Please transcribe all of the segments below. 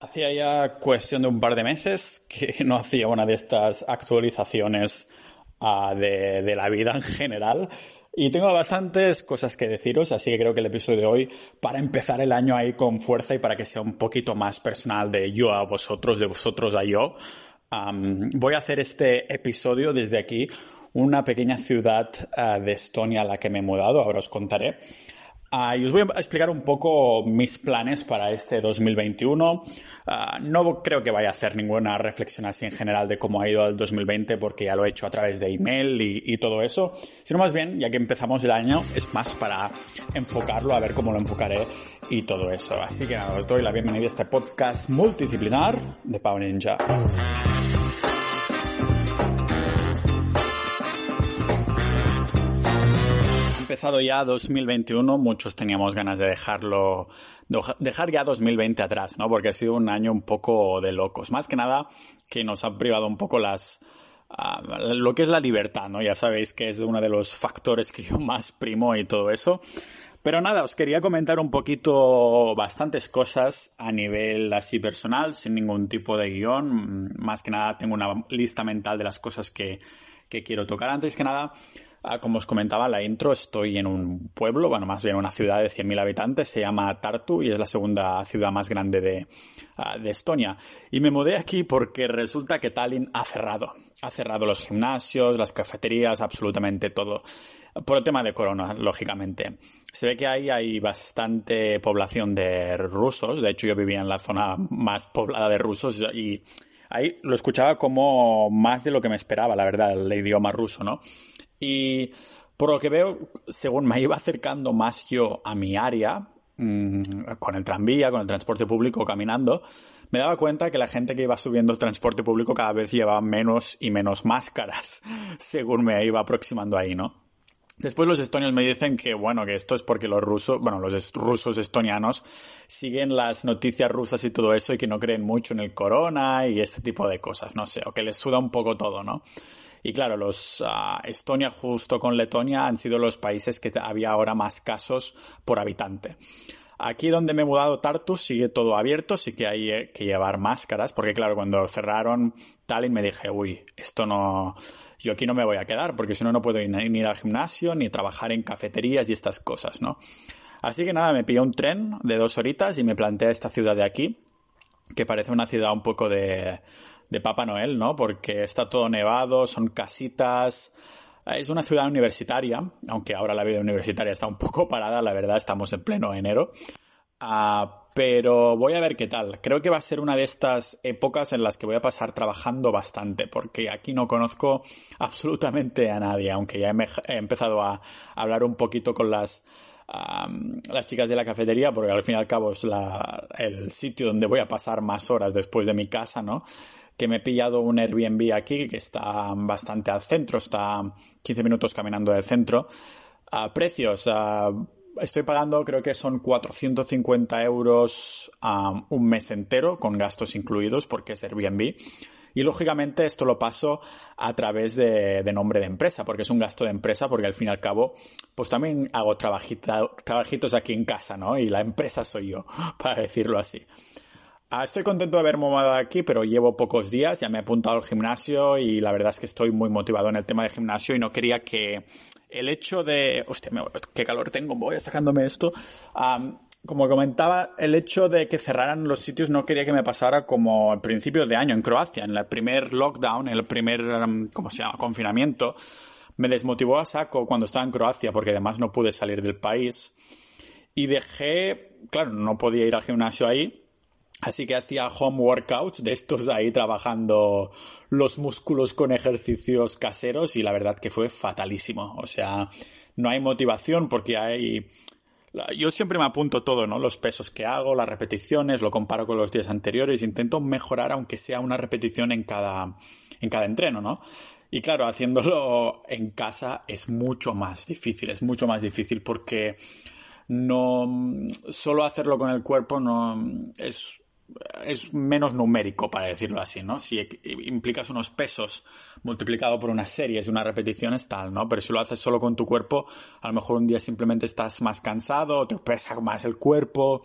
Hacía ya cuestión de un par de meses que no hacía una de estas actualizaciones uh, de, la vida en general. Y tengo bastantes cosas que deciros, así que creo que el episodio de hoy, para empezar el año ahí con fuerza y para que sea un poquito más personal de yo a vosotros, de vosotros a yo, voy a hacer este episodio desde aquí, una pequeña ciudad uh, de Estonia a la que me he mudado, ahora os contaré. Uh, y os voy a explicar un poco mis planes para este 2021. Uh, no creo que vaya a hacer ninguna reflexión así en general de cómo ha ido el 2020 porque ya lo he hecho a través de email y, y, todo eso, sino más bien, ya que empezamos el año, es más para enfocarlo, a ver cómo lo enfocaré y todo eso. Así que nada, os doy la bienvenida a este podcast multidisciplinar de Pau Ninja. Empezado ya 2021, muchos teníamos ganas de dejarlo, dejar ya 2020 atrás, ¿no? Porque ha sido un año un poco de locos. Más que nada que nos ha privado un poco las, lo que es la libertad, ¿no? Ya sabéis que es uno de los factores que yo más primo y todo eso. Pero nada, os quería comentar un poquito bastantes cosas a nivel así personal, sin ningún tipo de guion. Más que nada tengo una lista mental de las cosas que, quiero tocar. Antes que nada, como os comentaba la intro, estoy en un pueblo, bueno, más bien una ciudad de 100.000 habitantes, se llama Tartu y es la segunda ciudad más grande de, uh, de, Estonia. Y me mudé aquí porque resulta que Tallinn ha cerrado. Ha cerrado los gimnasios, las cafeterías, absolutamente todo. Por el tema de corona, lógicamente. Se ve que ahí hay bastante población de rusos. De hecho, yo vivía en la zona más poblada de rusos y ahí lo escuchaba como más de lo que me esperaba, la verdad, el idioma ruso, ¿no? Y por lo que veo, según me iba acercando más yo a mi área, mmm, con el tranvía, con el transporte público, caminando, me daba cuenta que la gente que iba subiendo el transporte público cada vez llevaba menos y menos máscaras, según me iba aproximando ahí, ¿no? Después los estonios me dicen que, bueno, que esto es porque los rusos, bueno, los rusos estonianos siguen las noticias rusas y todo eso y que no creen mucho en el corona y este tipo de cosas, no sé, o que les suda un poco todo, ¿no? Y claro, los uh, Estonia justo con Letonia han sido los países que había ahora más casos por habitante. Aquí donde me he mudado Tartu sigue todo abierto, sí que hay eh, que llevar máscaras, porque claro, cuando cerraron Tallinn me dije, uy, esto no, yo aquí no me voy a quedar, porque si no, no puedo ir, ni ir al gimnasio, ni trabajar en cafeterías y estas cosas, ¿no? Así que nada, me pillé un tren de dos horitas y me planteé esta ciudad de aquí, que parece una ciudad un poco de, de Papá Noel, ¿no? Porque está todo nevado, son casitas. Es una ciudad universitaria, aunque ahora la vida universitaria está un poco parada, la verdad, estamos en pleno enero. Uh, pero voy a ver qué tal. Creo que va a ser una de estas épocas en las que voy a pasar trabajando bastante, porque aquí no conozco absolutamente a nadie, aunque ya he, he empezado a hablar un poquito con las, las chicas de la cafetería, porque al fin y al cabo es el sitio donde voy a pasar más horas después de mi casa, ¿no? Que me he pillado un Airbnb aquí que está bastante al centro, está 15 minutos caminando del centro. A precios, estoy pagando creo que son 450 euros un mes entero con gastos incluidos porque es Airbnb. Y lógicamente esto lo paso a través de, de, nombre de empresa, porque es un gasto de empresa, porque al fin y al cabo, pues también hago trabajita, trabajitos aquí en casa, ¿no? Y la empresa soy yo, para decirlo así. Ah, estoy contento de haber mudado aquí, pero llevo pocos días, ya me he apuntado al gimnasio y la verdad es que estoy muy motivado en el tema del gimnasio y no quería que el hecho de... Hostia, qué calor tengo, voy sacándome esto. Um, como comentaba, el hecho de que cerraran los sitios no quería que me pasara como al principio de año en Croacia, en el primer lockdown, en el primer, ¿cómo se llama?, confinamiento. Me desmotivó a saco cuando estaba en Croacia porque además no pude salir del país. Y dejé, claro, no podía ir al gimnasio ahí Así que hacía home workouts de estos ahí trabajando los músculos con ejercicios caseros y la verdad que fue fatalísimo. O sea, no hay motivación porque hay... Yo siempre me apunto todo, ¿no? Los pesos que hago, las repeticiones, lo comparo con los días anteriores, intento mejorar aunque sea una repetición en cada, en cada entreno, ¿no? Y claro, haciéndolo en casa es mucho más difícil, es mucho más difícil porque no solo hacerlo con el cuerpo no es es menos numérico, para decirlo así, ¿no? Si implicas unos pesos multiplicado por unas series y unas repeticiones, tal, ¿no? Pero si lo haces solo con tu cuerpo, a lo mejor un día simplemente estás más cansado, te pesa más el cuerpo.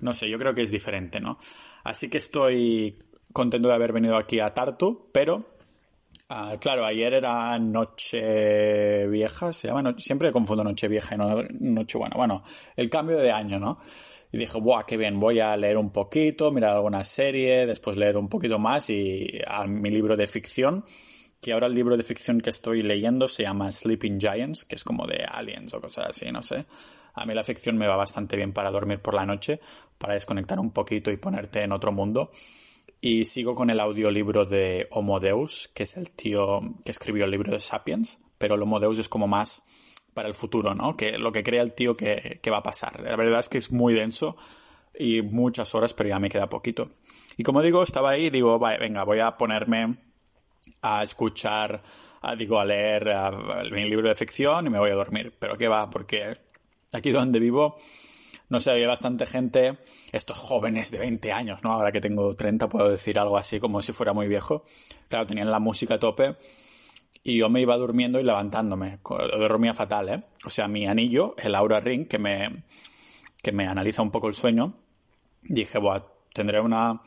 no sé, yo creo que es diferente, ¿no? Así que estoy contento de haber venido aquí a Tartu, pero ah, claro, ayer era noche vieja, se llama, siempre confundo noche vieja y no noche buena. Bueno, el cambio de año, ¿no? Y dije, ¡buah, qué bien! Voy a leer un poquito, mirar alguna serie, después leer un poquito más y a mi libro de ficción, que ahora el libro de ficción que estoy leyendo se llama Sleeping Giants, que es como de aliens o cosas así, no sé. A mí la ficción me va bastante bien para dormir por la noche, para desconectar un poquito y ponerte en otro mundo. Y sigo con el audiolibro de Homo Deus, que es el tío que escribió el libro de Sapiens, pero el Homo Deus es como más para el futuro, ¿no? Que lo que crea el tío que, va a pasar. La verdad es que es muy denso y muchas horas, pero ya me queda poquito. Y como digo, estaba ahí y digo, venga, voy a ponerme a escuchar, a, digo, a leer mi libro de ficción y me voy a dormir. Pero qué va, porque aquí donde vivo, no sé, había bastante gente, estos jóvenes de 20 años, ¿no? Ahora que tengo 30 puedo decir algo así como si fuera muy viejo. Claro, tenían la música a tope y yo me iba durmiendo y levantándome. Dormía fatal, ¿eh? O sea, mi anillo, el Aura Ring, que me, que me analiza un poco el sueño, dije, Buah, tendré una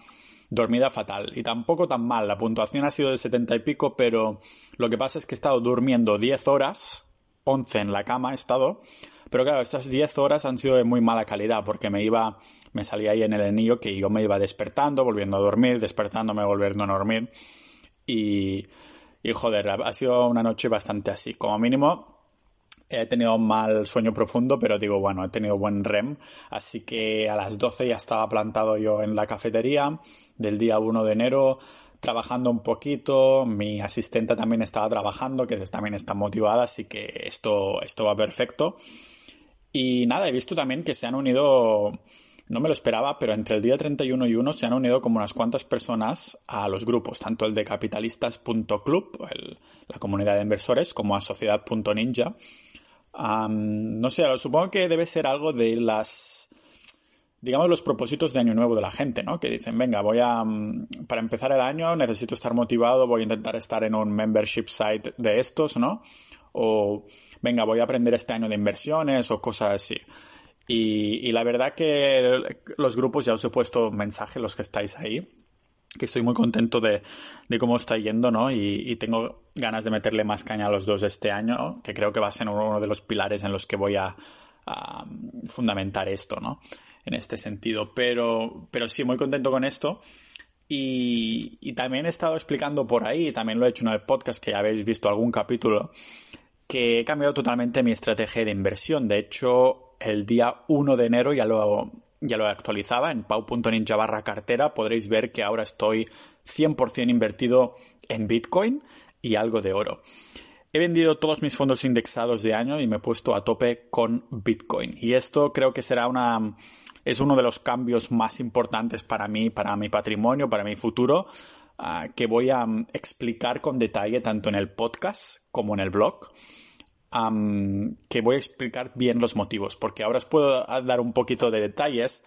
dormida fatal. Y tampoco tan mal. La puntuación ha sido de 70 y pico, pero lo que pasa es que he estado durmiendo 10 horas, 11 en la cama he estado. Pero claro, estas 10 horas han sido de muy mala calidad porque me iba, me salía ahí en el anillo que yo me iba despertando, volviendo a dormir, despertándome, volviendo a dormir. Y, y joder, ha sido una noche bastante así. Como mínimo, he tenido mal sueño profundo, pero digo, bueno, he tenido buen REM. Así que a las 12 ya estaba plantado yo en la cafetería del día 1 de enero, trabajando un poquito. Mi asistente también estaba trabajando, que también está motivada, así que esto, esto va perfecto. Y nada, he visto también que se han unido no me lo esperaba, pero entre el día 31 y 1 se han unido como unas cuantas personas a los grupos, tanto el de capitalistas.club, la comunidad de inversores, como a sociedad.ninja. no sé, supongo que debe ser algo de las, digamos, los propósitos de año nuevo de la gente, ¿no? Que dicen, venga, voy a, mm, para empezar el año necesito estar motivado, voy a intentar estar en un membership site de estos, ¿no? O, venga, voy a aprender este año de inversiones o cosas así. Y, la verdad que los grupos ya os he puesto mensaje, los que estáis ahí, que estoy muy contento de, cómo está yendo, ¿no? Y, tengo ganas de meterle más caña a los dos este año, que creo que va a ser uno de los pilares en los que voy a, fundamentar esto, ¿no? En este sentido. Pero, pero sí, muy contento con esto. Y, y, también he estado explicando por ahí, también lo he hecho en el podcast, que ya habéis visto algún capítulo, que he cambiado totalmente mi estrategia de inversión. De hecho, el día 1 de enero ya lo, ya lo actualizaba en pau.ninja barra cartera. Podréis ver que ahora estoy 100% invertido en Bitcoin y algo de oro. He vendido todos mis fondos indexados de año y me he puesto a tope con Bitcoin. Y esto creo que será una, es uno de los cambios más importantes para mí, para mi patrimonio, para mi futuro, ah, que voy a mm, explicar con detalle tanto en el podcast como en el blog que voy a explicar bien los motivos, porque ahora os puedo dar un poquito de detalles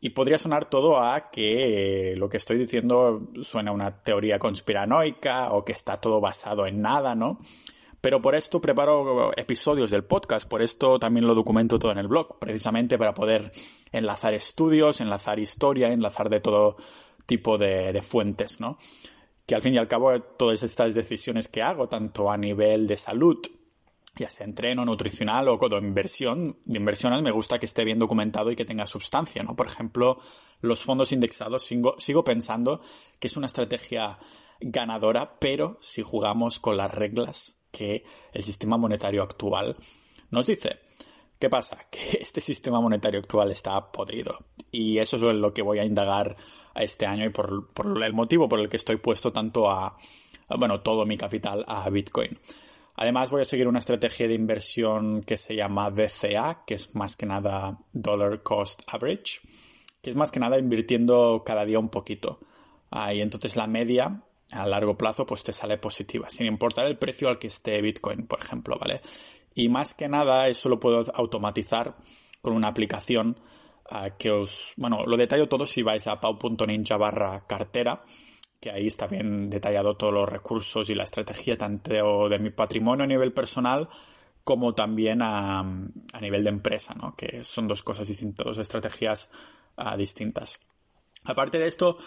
y podría sonar todo a que lo que estoy diciendo suena a una teoría conspiranoica o que está todo basado en nada, ¿no? Pero por esto preparo episodios del podcast, por esto también lo documento todo en el blog, precisamente para poder enlazar estudios, enlazar historia, enlazar de todo tipo de, de fuentes, ¿no? Que al fin y al cabo todas estas decisiones que hago, tanto a nivel de salud ya sea entreno nutricional o de inversión, de inversiones, me gusta que esté bien documentado y que tenga sustancia, ¿no? Por ejemplo, los fondos indexados, sigo, sigo pensando que es una estrategia ganadora, pero si jugamos con las reglas que el sistema monetario actual nos dice. ¿Qué pasa? Que este sistema monetario actual está podrido. Y eso es lo que voy a indagar este año y por, por el motivo por el que estoy puesto tanto a, bueno, todo mi capital a Bitcoin. Además voy a seguir una estrategia de inversión que se llama DCA, que es más que nada Dollar Cost Average, que es más que nada invirtiendo cada día un poquito. Ah, y entonces la media a largo plazo pues te sale positiva, sin importar el precio al que esté Bitcoin, por ejemplo, ¿vale? Y más que nada eso lo puedo automatizar con una aplicación ah, que os, bueno, lo detallo todo si vais a pau.ninja barra cartera que ahí está bien detallado todos los recursos y la estrategia tanto de mi patrimonio a nivel personal como también a, nivel de empresa, ¿no? que son dos cosas distintas, dos estrategias ah, distintas. Aparte de esto,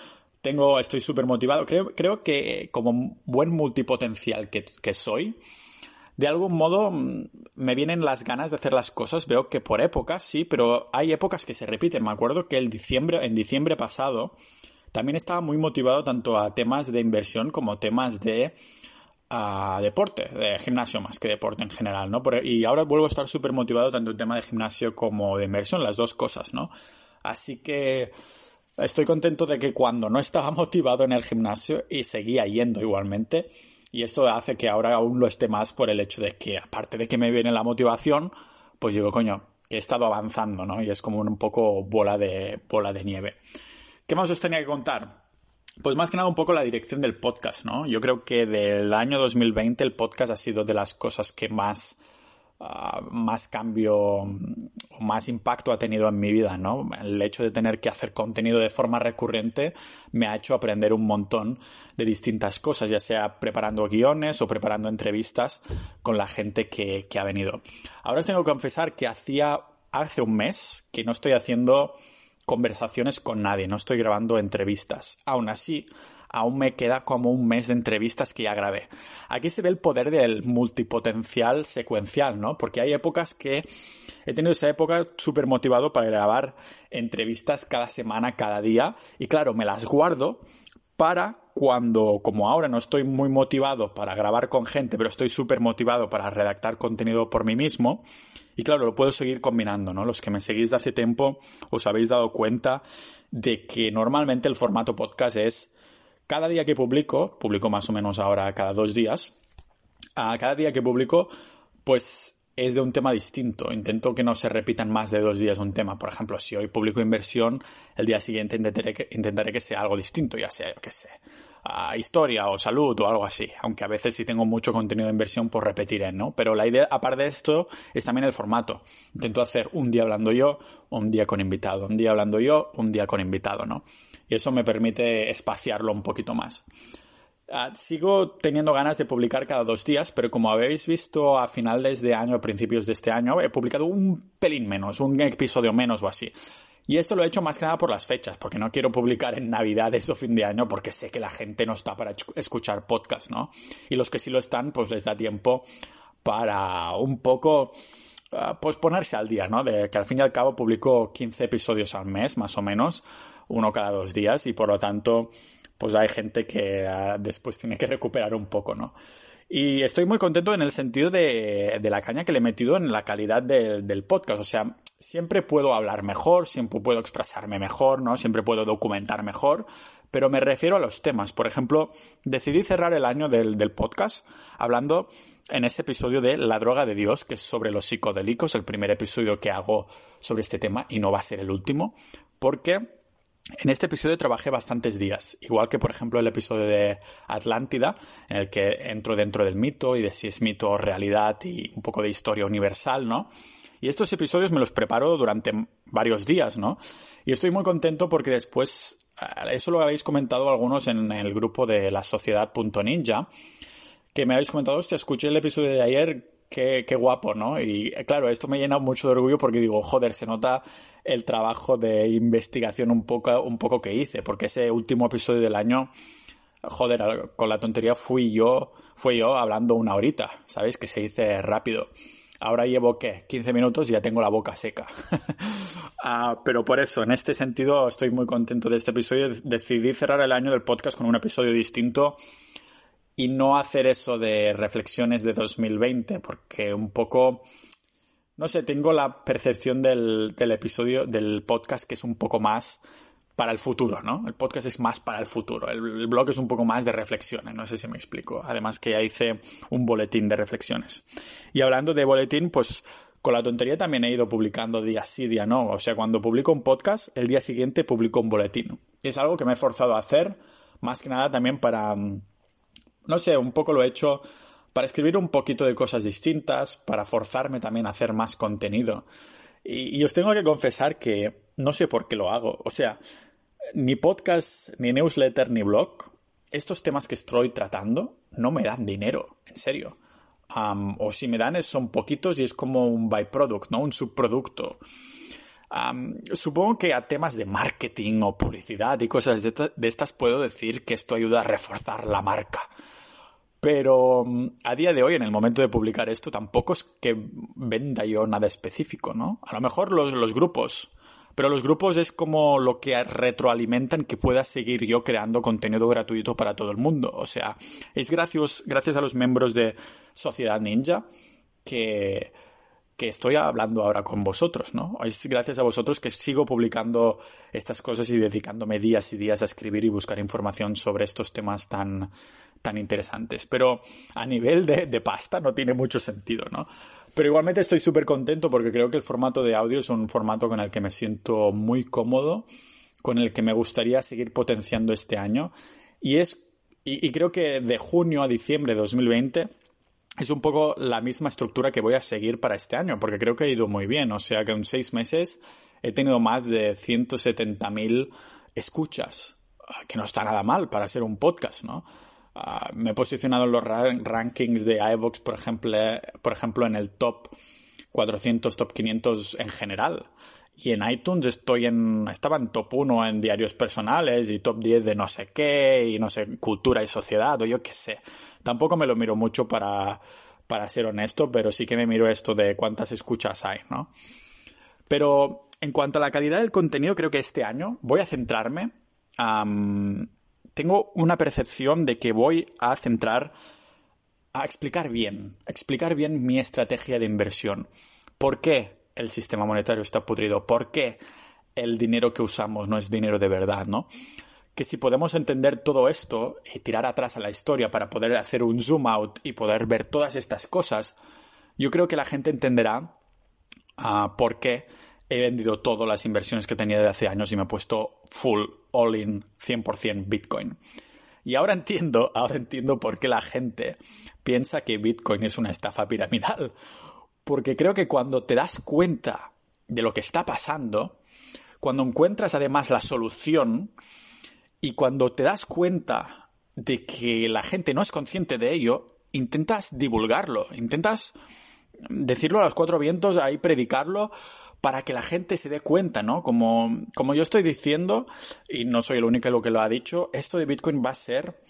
tengo, estoy súper motivado. Creo, creo que como buen multipotencial que, que soy, de algún modo mm, me vienen las ganas de hacer las cosas. Veo que por épocas, sí, pero hay épocas que se repiten. Me acuerdo que el diciembre, en diciembre pasado también estaba muy motivado tanto a temas de inversión como temas de deporte, de gimnasio más que deporte en general, ¿no? y ahora vuelvo a estar súper motivado tanto en tema de gimnasio como de inversión, las dos cosas, ¿no? Así que estoy contento de que cuando no estaba motivado en el gimnasio y seguía yendo igualmente, y esto hace que ahora aún lo esté más por el hecho de que, aparte de que me viene la motivación, pues digo, coño, que he estado avanzando, ¿no? Y es como un poco bola de, bola de nieve. ¿Qué más os tenía que contar? Pues más que nada un poco la dirección del podcast, ¿no? Yo creo que del año 2020 el podcast ha sido de las cosas que más Ah, más cambio o más impacto ha tenido en mi vida, ¿no? El hecho de tener que hacer contenido de forma recurrente me ha hecho aprender un montón de distintas cosas, ya sea preparando guiones o preparando entrevistas con la gente que, que ha venido. Ahora os tengo que confesar que hacía hace un mes que no estoy haciendo conversaciones con nadie, no estoy grabando entrevistas. Aún así, aún me queda como un mes de entrevistas que ya grabé. Aquí se ve el poder del multipotencial secuencial, ¿no? Porque hay épocas que he tenido esa época súper motivado para grabar entrevistas cada semana, cada día, y claro, me las guardo para cuando, como ahora no estoy muy motivado para grabar con gente, pero estoy súper motivado para redactar contenido por mí mismo, y claro, lo puedo seguir combinando, ¿no? Los que me seguís de hace tiempo os habéis dado cuenta de que normalmente el formato podcast es cada día que publico, publico más o menos ahora cada dos días, a cada día que publico, pues es de un tema distinto. Intento que no se repitan más de dos días un tema. Por ejemplo, si hoy publico inversión, el día siguiente intentaré que, intentaré que sea algo distinto, ya sea, yo qué sé, historia o salud o algo así. Aunque a veces si tengo mucho contenido de inversión, pues repetiré, ¿no? Pero la idea, aparte de esto, es también el formato. Intento hacer un día hablando yo, un día con invitado, un día hablando yo, un día con invitado, ¿no? Y eso me permite espaciarlo un poquito más. Ah, sigo teniendo ganas de publicar cada dos días, pero como habéis visto a finales de año, a principios de este año, he publicado un pelín menos, un episodio menos o así. Y esto lo he hecho más que nada por las fechas, porque no quiero publicar en Navidades o fin de año, porque sé que la gente no está para escuchar podcast, ¿no? Y los que sí lo están, pues les da tiempo para un poco ah, pues ponerse al día, ¿no? De que al fin y al cabo publico 15 episodios al mes, más o menos, uno cada dos días, y por lo tanto pues hay gente que ah, después tiene que recuperar un poco, ¿no? Y estoy muy contento en el sentido de, la caña que le he metido en la calidad del podcast. O sea, siempre puedo hablar mejor, siempre puedo expresarme mejor, ¿no? Siempre puedo documentar mejor, pero me refiero a los temas. Por ejemplo, decidí cerrar el año del, del podcast hablando en ese episodio de La droga de Dios, que es sobre los psicodélicos, el primer episodio que hago sobre este tema y no va a ser el último, porque en este episodio trabajé bastantes días, igual que por ejemplo el episodio de Atlántida, en el que entro dentro del mito y de si es mito o realidad y un poco de historia universal, ¿no? Y estos episodios me los preparo durante varios días, ¿no? Y estoy muy contento porque después, eh, eso lo habéis comentado algunos en el grupo de la sociedad.ninja, que me habéis comentado, hostia, escuché el episodio de ayer, qué, guapo, ¿no? Y claro, esto me llena mucho de orgullo porque digo, joder, se nota el trabajo de investigación un poco, un poco que hice, porque ese último episodio del año, joder, con la tontería fui yo, fui yo hablando una horita, ¿sabéis? Que se dice rápido. Ahora llevo, ¿qué? 15 minutos y ya tengo la boca seca. Ah, pero por eso, en este sentido, estoy muy contento de este episodio. Decidí cerrar el año del podcast con un episodio distinto y no hacer eso de reflexiones de 2020, porque un poco no sé, tengo la percepción del, episodio, del podcast que es un poco más para el futuro, ¿no? El podcast es más para el futuro. El, blog es un poco más de reflexiones, no sé si me explico. Además que ya hice un boletín de reflexiones. Y hablando de boletín, pues con la tontería también he ido publicando día sí, día no. O sea, cuando publico un podcast, el día siguiente publico un boletín. Es algo que me he forzado a hacer, más que nada también para, no sé, un poco lo he hecho para escribir un poquito de cosas distintas, para forzarme también a hacer más contenido. Y, os tengo que confesar que no sé por qué lo hago. O sea, ni podcast, ni newsletter, ni blog, estos temas que estoy tratando no me dan dinero, en serio. o si me dan son poquitos y es como un byproduct, ¿no? Un subproducto. Supongo que a temas de marketing o publicidad y cosas de, estas puedo decir que esto ayuda a reforzar la marca. Pero mm, a día de hoy, en el momento de publicar esto, tampoco es que venda yo nada específico, ¿no? A lo mejor los, grupos. Pero los grupos es como lo que retroalimentan que pueda seguir yo creando contenido gratuito para todo el mundo. O sea, es gracias, gracias a los miembros de Sociedad Ninja que, que estoy hablando ahora con vosotros, ¿no? Es gracias a vosotros que sigo publicando estas cosas y dedicándome días y días a escribir y buscar información sobre estos temas tan, tan interesantes. Pero a nivel de, de pasta no tiene mucho sentido, ¿no? Pero igualmente estoy súper contento porque creo que el formato de audio es un formato con el que me siento muy cómodo, con el que me gustaría seguir potenciando este año. Y es, y, y creo que de junio a diciembre de 2020 es un poco la misma estructura que voy a seguir para este año, porque creo que ha ido muy bien. O sea que en seis meses he tenido más de 170.000 escuchas, ah, que no está nada mal para ser un podcast, ¿no? Ah, me he posicionado en los rankings de iVoox, por ejemplo, por ejemplo, en el top 400, top 500 en general. Y en iTunes estoy en, estaba en top 1 en diarios personales y top 10 de no sé qué y no sé, cultura y sociedad o yo qué sé. Tampoco me lo miro mucho para, para ser honesto, pero sí que me miro esto de cuántas escuchas hay, ¿no? Pero en cuanto a la calidad del contenido, creo que este año voy a centrarme. tengo una percepción de que voy a centrar a explicar bien, explicar bien mi estrategia de inversión. ¿Por qué el sistema monetario está pudrido? ¿Por qué el dinero que usamos no es dinero de verdad, no? Que si podemos entender todo esto y tirar atrás a la historia para poder hacer un zoom out y poder ver todas estas cosas, yo creo que la gente entenderá ah, por qué he vendido todas las inversiones que tenía de hace años y me he puesto full, all in, 100% Bitcoin. Y ahora entiendo, ahora entiendo por qué la gente piensa que Bitcoin es una estafa piramidal porque creo que cuando te das cuenta de lo que está pasando, cuando encuentras además la solución y cuando te das cuenta de que la gente no es consciente de ello, intentas divulgarlo, intentas decirlo a los cuatro vientos, ahí predicarlo para que la gente se dé cuenta, ¿no? Como, como yo estoy diciendo, y no soy el único que lo ha dicho, esto de Bitcoin va a ser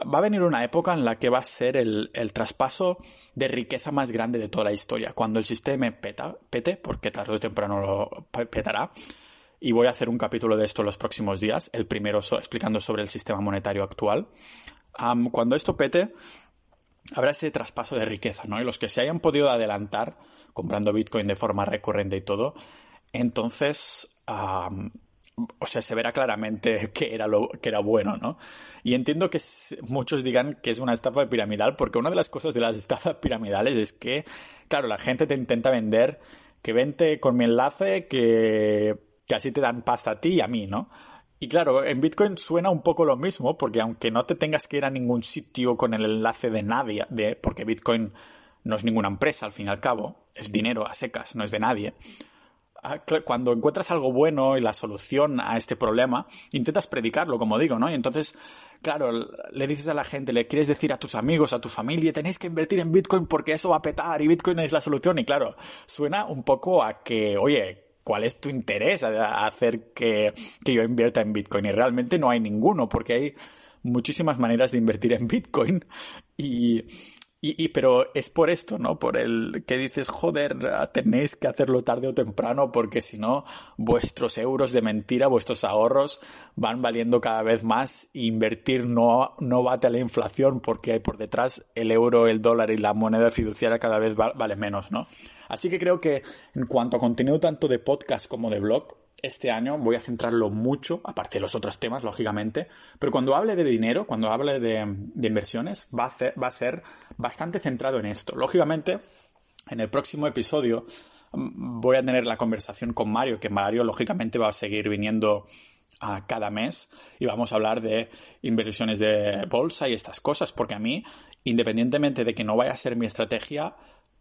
va a venir una época en la que va a ser el, traspaso de riqueza más grande de toda la historia. Cuando el sistema peta, pete, porque tarde o temprano lo petará, y voy a hacer un capítulo de esto los próximos días, el primero explicando sobre el sistema monetario actual. cuando esto pete, habrá ese traspaso de riqueza, ¿no? Y los que se hayan podido adelantar comprando Bitcoin de forma recurrente y todo, entonces o sea, se verá claramente que era lo que era bueno, ¿no? Y entiendo que muchos digan que es una estafa piramidal, porque una de las cosas de las estafas piramidales es que, claro, la gente te intenta vender que vente con mi enlace, que, que así te dan pasta a ti y a mí, ¿no? Y claro, en Bitcoin suena un poco lo mismo, porque aunque no te tengas que ir a ningún sitio con el enlace de nadie, de, porque Bitcoin no es ninguna empresa al fin y al cabo, es dinero a secas, no es de nadie. Ah, cuando encuentras algo bueno y la solución a este problema, intentas predicarlo, como digo, ¿no? Y entonces, claro, le dices a la gente, le quieres decir a tus amigos, a tu familia, tenéis que invertir en Bitcoin porque eso va a petar y Bitcoin es la solución. Y claro, suena un poco a que, oye, ¿cuál es tu interés a hacer que, que yo invierta en Bitcoin? Y realmente no hay ninguno, porque hay muchísimas maneras de invertir en Bitcoin y y, pero es por esto, ¿no? Por el que dices, joder, tenéis que hacerlo tarde o temprano porque si no, vuestros euros de mentira, vuestros ahorros van valiendo cada vez más e invertir no, no bate a la inflación porque por detrás el euro, el dólar y la moneda fiduciaria cada vez vale menos, ¿no? Así que creo que en cuanto a contenido tanto de podcast como de blog, este año voy a centrarlo mucho, aparte de los otros temas, lógicamente, pero cuando hable de dinero, cuando hable de, inversiones, va a, va a ser bastante centrado en esto. Lógicamente, en el próximo episodio mm, voy a tener la conversación con Mario, que Mario lógicamente va a seguir viniendo a cada mes y vamos a hablar de inversiones de bolsa y estas cosas, porque a mí, independientemente de que no vaya a ser mi estrategia,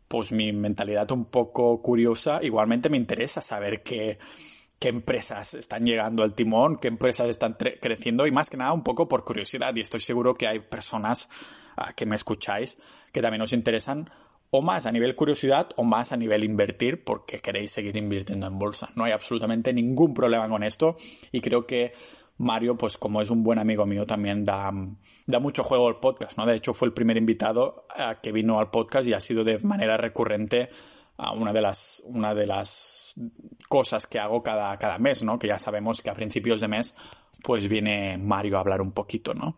pues mi mentalidad un poco curiosa, igualmente me interesa saber qué qué empresas están llegando al timón, qué empresas están creciendo y más que nada un poco por curiosidad. Y estoy seguro que hay personas ah, que me escucháis que también os interesan o más a nivel curiosidad o más a nivel invertir porque queréis seguir invirtiendo en bolsa. No hay absolutamente ningún problema con esto y creo que Mario, pues como es un buen amigo mío, también da, da mucho juego al podcast, ¿no? De hecho, fue el primer invitado eh, que vino al podcast y ha sido de manera recurrente una de las, una de las cosas que hago cada, cada mes, ¿no? Que ya sabemos que a principios de mes, pues viene Mario a hablar un poquito, ¿no?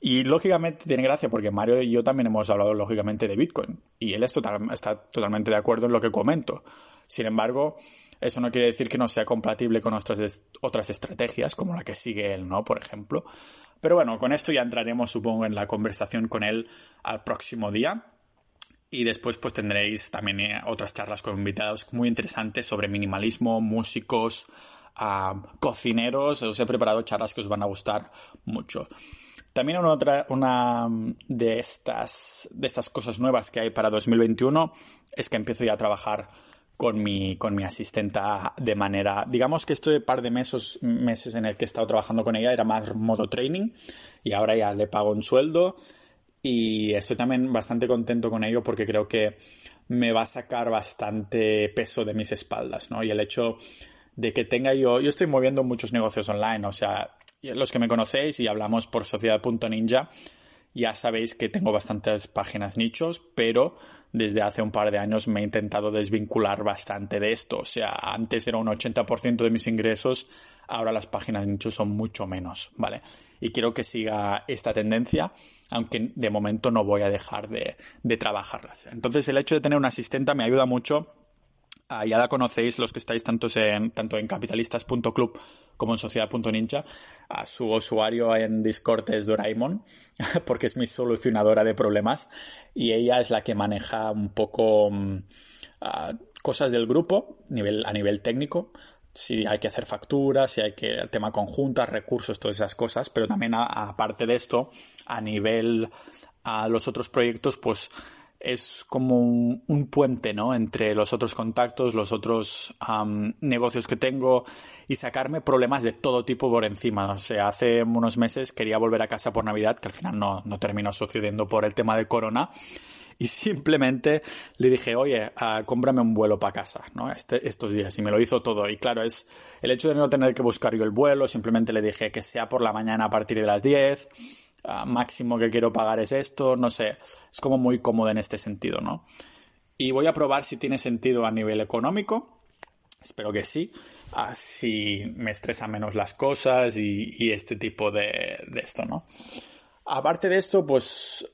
Y lógicamente tiene gracia porque Mario y yo también hemos hablado lógicamente de Bitcoin y él está totalmente de acuerdo en lo que comento. Sin embargo, eso no quiere decir que no sea compatible con nuestras otras estrategias, como la que sigue él, ¿no? Por ejemplo. Pero bueno, con esto ya entraremos, supongo, en la conversación con él al próximo día. Y después pues tendréis también eh, otras charlas con invitados muy interesantes sobre minimalismo, músicos, cocineros. Os he preparado charlas que os van a gustar mucho. También una, otra, una de, estas, de estas cosas nuevas que hay para 2021 es que empiezo ya a trabajar con mi, con mi asistenta de manera, digamos que este par de meses, meses en el que he estado trabajando con ella era más modo training y ahora ya le pago un sueldo y estoy también bastante contento con ello porque creo que me va a sacar bastante peso de mis espaldas, ¿no? Y el hecho de que tenga yo, yo estoy moviendo muchos negocios online, o sea, los que me conocéis y hablamos por sociedad.ninja, ya sabéis que tengo bastantes páginas nichos, pero desde hace un par de años me he intentado desvincular bastante de esto. O sea, antes era un 80% de mis ingresos, ahora las páginas nichos son mucho menos, ¿vale? Y quiero que siga esta tendencia, aunque de momento no voy a dejar de, de trabajarlas. Entonces, el hecho de tener una asistenta me ayuda mucho Ah, ya la conocéis los que estáis en, tanto en capitalistas.club como en sociedad.ninja. a su usuario en Discord es Doraemon, porque es mi solucionadora de problemas y ella es la que maneja un poco mm, cosas del grupo nivel, a nivel técnico. Si hay que hacer facturas, si hay que el tema conjuntas, recursos, todas esas cosas, pero también aparte de esto, a nivel a los otros proyectos, pues es como un, puente, ¿no? Entre los otros contactos, los otros negocios que tengo y sacarme problemas de todo tipo por encima. O sea, hace unos meses quería volver a casa por Navidad, que al final no, no terminó sucediendo por el tema de Corona. Y simplemente le dije, oye, uh, cómprame un vuelo para casa, ¿no? Este, estos días. Y me lo hizo todo. Y claro, es el hecho de no tener que buscar yo el vuelo, simplemente le dije que sea por la mañana a partir de las 10 máximo que quiero pagar es esto, no sé, es como muy cómodo en este sentido, ¿no? Y voy a probar si tiene sentido a nivel económico, espero que sí, así me estresa menos las cosas y, este tipo de, esto, ¿no? Aparte de esto, pues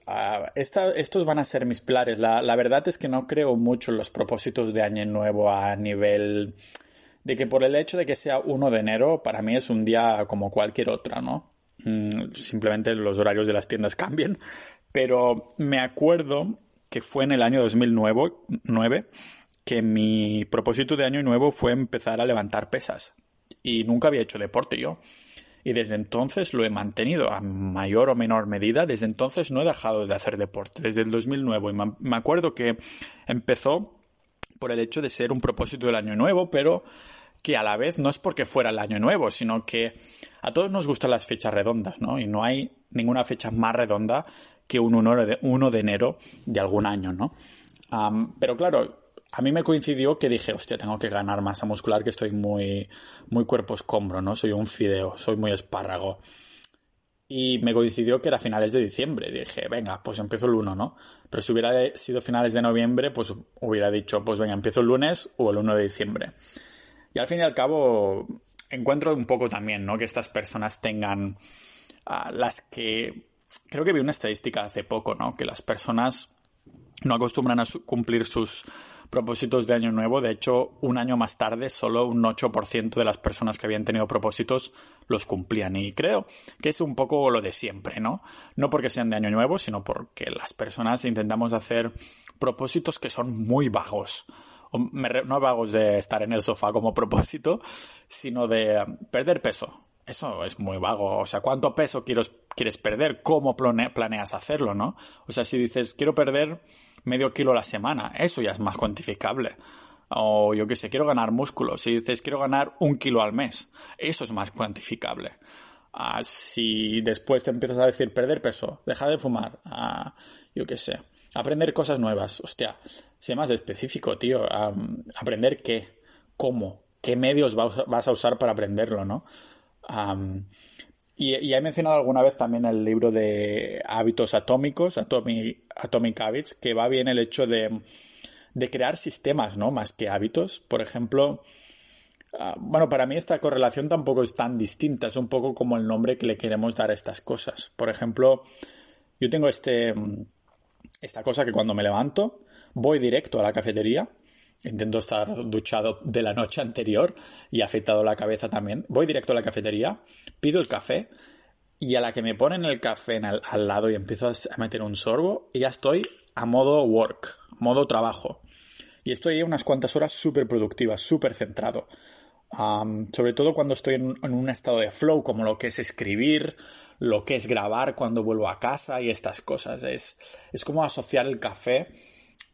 estos van a ser mis pilares. La, la, verdad es que no creo mucho en los propósitos de año nuevo a nivel de que por el hecho de que sea 1 de enero, para mí es un día como cualquier otro, ¿no? Mm, simplemente los horarios de las tiendas cambian. Pero me acuerdo que fue en el año 2009 que mi propósito de año nuevo fue empezar a levantar pesas. Y nunca había hecho deporte yo. Y desde entonces lo he mantenido a mayor o menor medida. Desde entonces no he dejado de hacer deporte. Desde el 2009. Y me acuerdo que empezó por el hecho de ser un propósito del año nuevo, pero que a la vez no es porque fuera el año nuevo, sino que a todos nos gustan las fechas redondas, ¿no? Y no hay ninguna fecha más redonda que un 1 de, de enero de algún año, ¿no? pero claro, a mí me coincidió que dije, hostia, tengo que ganar masa muscular, que estoy muy, muy cuerpo escombro, ¿no? Soy un fideo, soy muy espárrago. Y me coincidió que era finales de diciembre. Dije, venga, pues empiezo el 1, ¿no? Pero si hubiera sido finales de noviembre, pues hubiera dicho, pues venga, empiezo el lunes o el 1 de diciembre. Y al fin y al cabo, encuentro un poco también, ¿no? Que estas personas tengan ah, las que... Creo que vi una estadística hace poco, ¿no? Que las personas no acostumbran a cumplir sus propósitos de año nuevo. De hecho, un año más tarde, solo un 8% de las personas que habían tenido propósitos los cumplían. Y creo que es un poco lo de siempre, ¿no? No porque sean de año nuevo, sino porque las personas intentamos hacer propósitos que son muy vagos no vagos de estar en el sofá como propósito, sino de perder peso. Eso es muy vago. O sea, ¿cuánto peso quieres perder? ¿Cómo planeas hacerlo, no? O sea, si dices, quiero perder medio kilo a la semana, eso ya es más cuantificable. O yo qué sé, quiero ganar músculo. Si dices, quiero ganar un kilo al mes, eso es más cuantificable. Ah, si después te empiezas a decir perder peso, dejar de fumar, ah, yo qué sé, aprender cosas nuevas. Hostia, sé más específico, tío. aprender qué, cómo, qué medios vas a usar para aprenderlo, ¿no? y, he mencionado alguna vez también el libro de hábitos atómicos, Atomic, Atomic Habits, que va bien el hecho de, de crear sistemas, ¿no? Más que hábitos. Por ejemplo, Ah, bueno, para mí esta correlación tampoco es tan distinta, es un poco como el nombre que le queremos dar a estas cosas. Por ejemplo, yo tengo este, esta cosa que cuando me levanto voy directo a la cafetería, intento estar duchado de la noche anterior y afeitado la cabeza también, voy directo a la cafetería, pido el café y a la que me ponen el café al lado y empiezo a meter un sorbo, ya estoy a modo work, modo trabajo. Y estoy unas cuantas horas súper productivas, súper centrado sobre todo cuando estoy en, un estado de flow, como lo que es escribir, lo que es grabar cuando vuelvo a casa y estas cosas. Es, es como asociar el café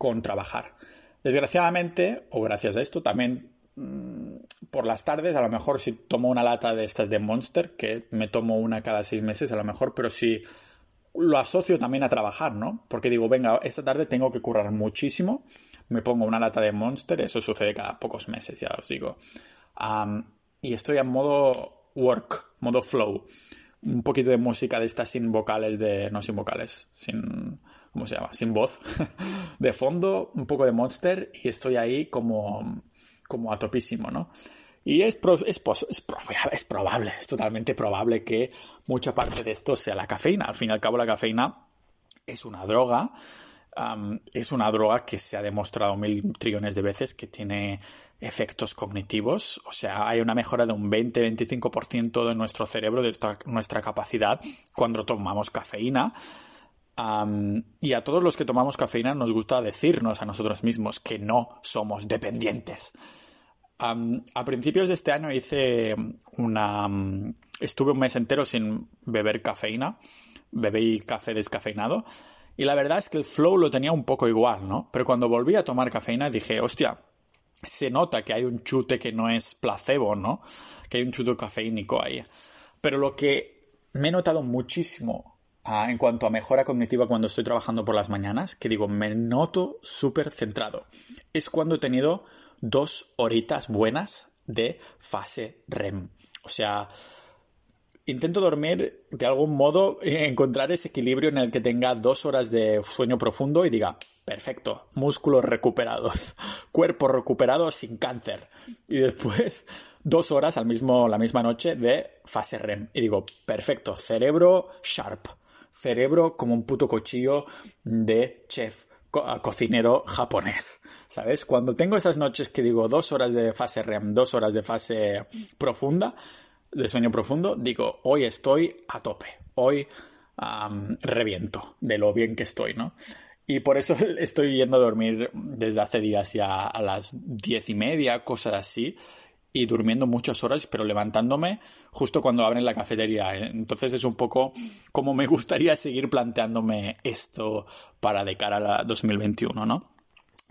con trabajar. Desgraciadamente, o gracias a esto, también mm, por las tardes, a lo mejor si tomo una lata de estas de Monster, que me tomo una cada seis meses a lo mejor, pero si lo asocio también a trabajar, ¿no? Porque digo, venga, esta tarde tengo que currar muchísimo, me pongo una lata de Monster, eso sucede cada pocos meses, ya os digo y estoy en modo work, modo flow. Un poquito de música de estas sin vocales, de. No sin vocales, sin. ¿Cómo se llama? Sin voz. de fondo, un poco de monster y estoy ahí como. como a topísimo, ¿no? Y es, es, es, probable, es totalmente probable que mucha parte de esto sea la cafeína. Al fin y al cabo, la cafeína es una droga. es una droga que se ha demostrado mil trillones de veces que tiene efectos cognitivos, o sea, hay una mejora de un 20-25% de nuestro cerebro, de nuestra capacidad cuando tomamos cafeína. Y a todos los que tomamos cafeína nos gusta decirnos a nosotros mismos que no somos dependientes. a principios de este año hice una... estuve un mes entero sin beber cafeína, bebí café descafeinado, y la verdad es que el flow lo tenía un poco igual, ¿no? Pero cuando volví a tomar cafeína dije, hostia, se nota que hay un chute que no es placebo, ¿no? Que hay un chute cafeínico ahí. Pero lo que me he notado muchísimo en cuanto a mejora cognitiva cuando estoy trabajando por las mañanas, que digo, me noto súper centrado, es cuando he tenido dos horitas buenas de fase REM. O sea, intento dormir de algún modo, encontrar ese equilibrio en el que tenga dos horas de sueño profundo y diga, Perfecto. Músculos recuperados. Cuerpo recuperado sin cáncer. Y después, dos horas al mismo, la misma noche de fase REM. Y digo, perfecto. Cerebro sharp. Cerebro como un puto cuchillo de chef cocinero japonés. ¿Sabes? Cuando tengo esas noches que digo dos horas de fase REM, dos horas de fase profunda, de sueño profundo, digo, hoy estoy a tope. Hoy reviento de lo bien que estoy, ¿no? Y por eso estoy yendo a dormir desde hace días ya a las diez y media, cosas así, y durmiendo muchas horas, pero levantándome justo cuando abren la cafetería. Entonces es un poco como me gustaría seguir planteándome esto para de cara a 2021, ¿no?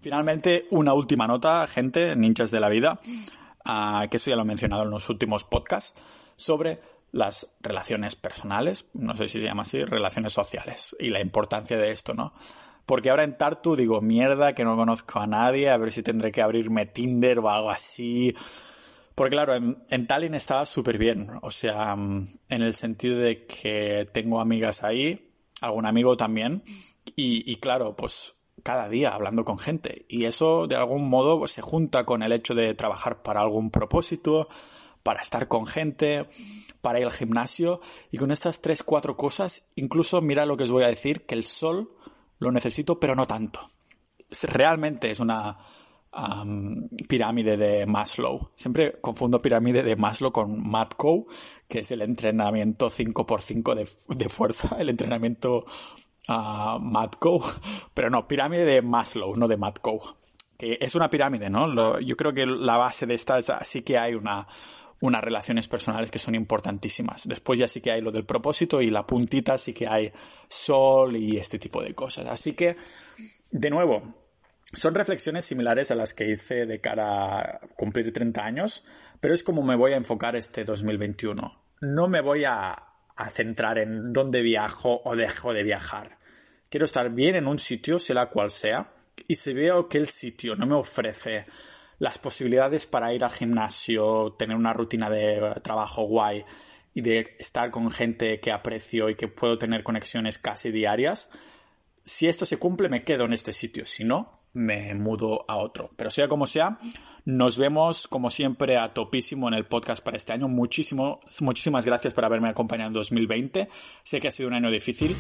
Finalmente, una última nota, gente, ninjas de la vida, ah, que eso ya lo he mencionado en los últimos podcasts, sobre las relaciones personales, no sé si se llama así, relaciones sociales y la importancia de esto, ¿no? Porque ahora en Tartu digo, mierda, que no conozco a nadie, a ver si tendré que abrirme Tinder o algo así. Porque claro, en, Tallinn estaba súper bien. O sea, mm, en el sentido de que tengo amigas ahí, algún amigo también. Y, claro, pues cada día hablando con gente. Y eso de algún modo pues, se junta con el hecho de trabajar para algún propósito, para estar con gente, para ir al gimnasio. Y con estas tres, cuatro cosas, incluso mira lo que os voy a decir, que el sol lo necesito, pero no tanto. Realmente es una pirámide de Maslow. Siempre confundo pirámide de Maslow con Matco, que es el entrenamiento 5x5 de, fuerza, el entrenamiento uh, Matco, pero no, pirámide de Maslow, no de Matco. Que es una pirámide, ¿no? yo creo que la base de esta es, sí que hay una, unas relaciones personales que son importantísimas. Después ya sí que hay lo del propósito y la puntita sí que hay sol y este tipo de cosas. Así que, de nuevo, son reflexiones similares a las que hice de cara a cumplir 30 años, pero es como me voy a enfocar este 2021. No me voy a, centrar en dónde viajo o dejo de viajar. Quiero estar bien en un sitio, sea cual sea, y si veo que el sitio no me ofrece las posibilidades para ir al gimnasio, tener una rutina de trabajo guay y de estar con gente que aprecio y que puedo tener conexiones casi diarias, si esto se cumple me quedo en este sitio, si no, me mudo a otro. Pero sea como sea, nos vemos como siempre a topísimo en el podcast para este año. Muchísimo, muchísimas gracias por haberme acompañado en 2020. Sé que ha sido un año difícil.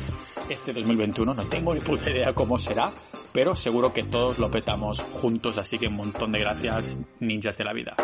Este 2021 no tengo ni puta idea cómo será, pero seguro que todos lo petamos juntos. Así que un montón de gracias, ninjas de la vida.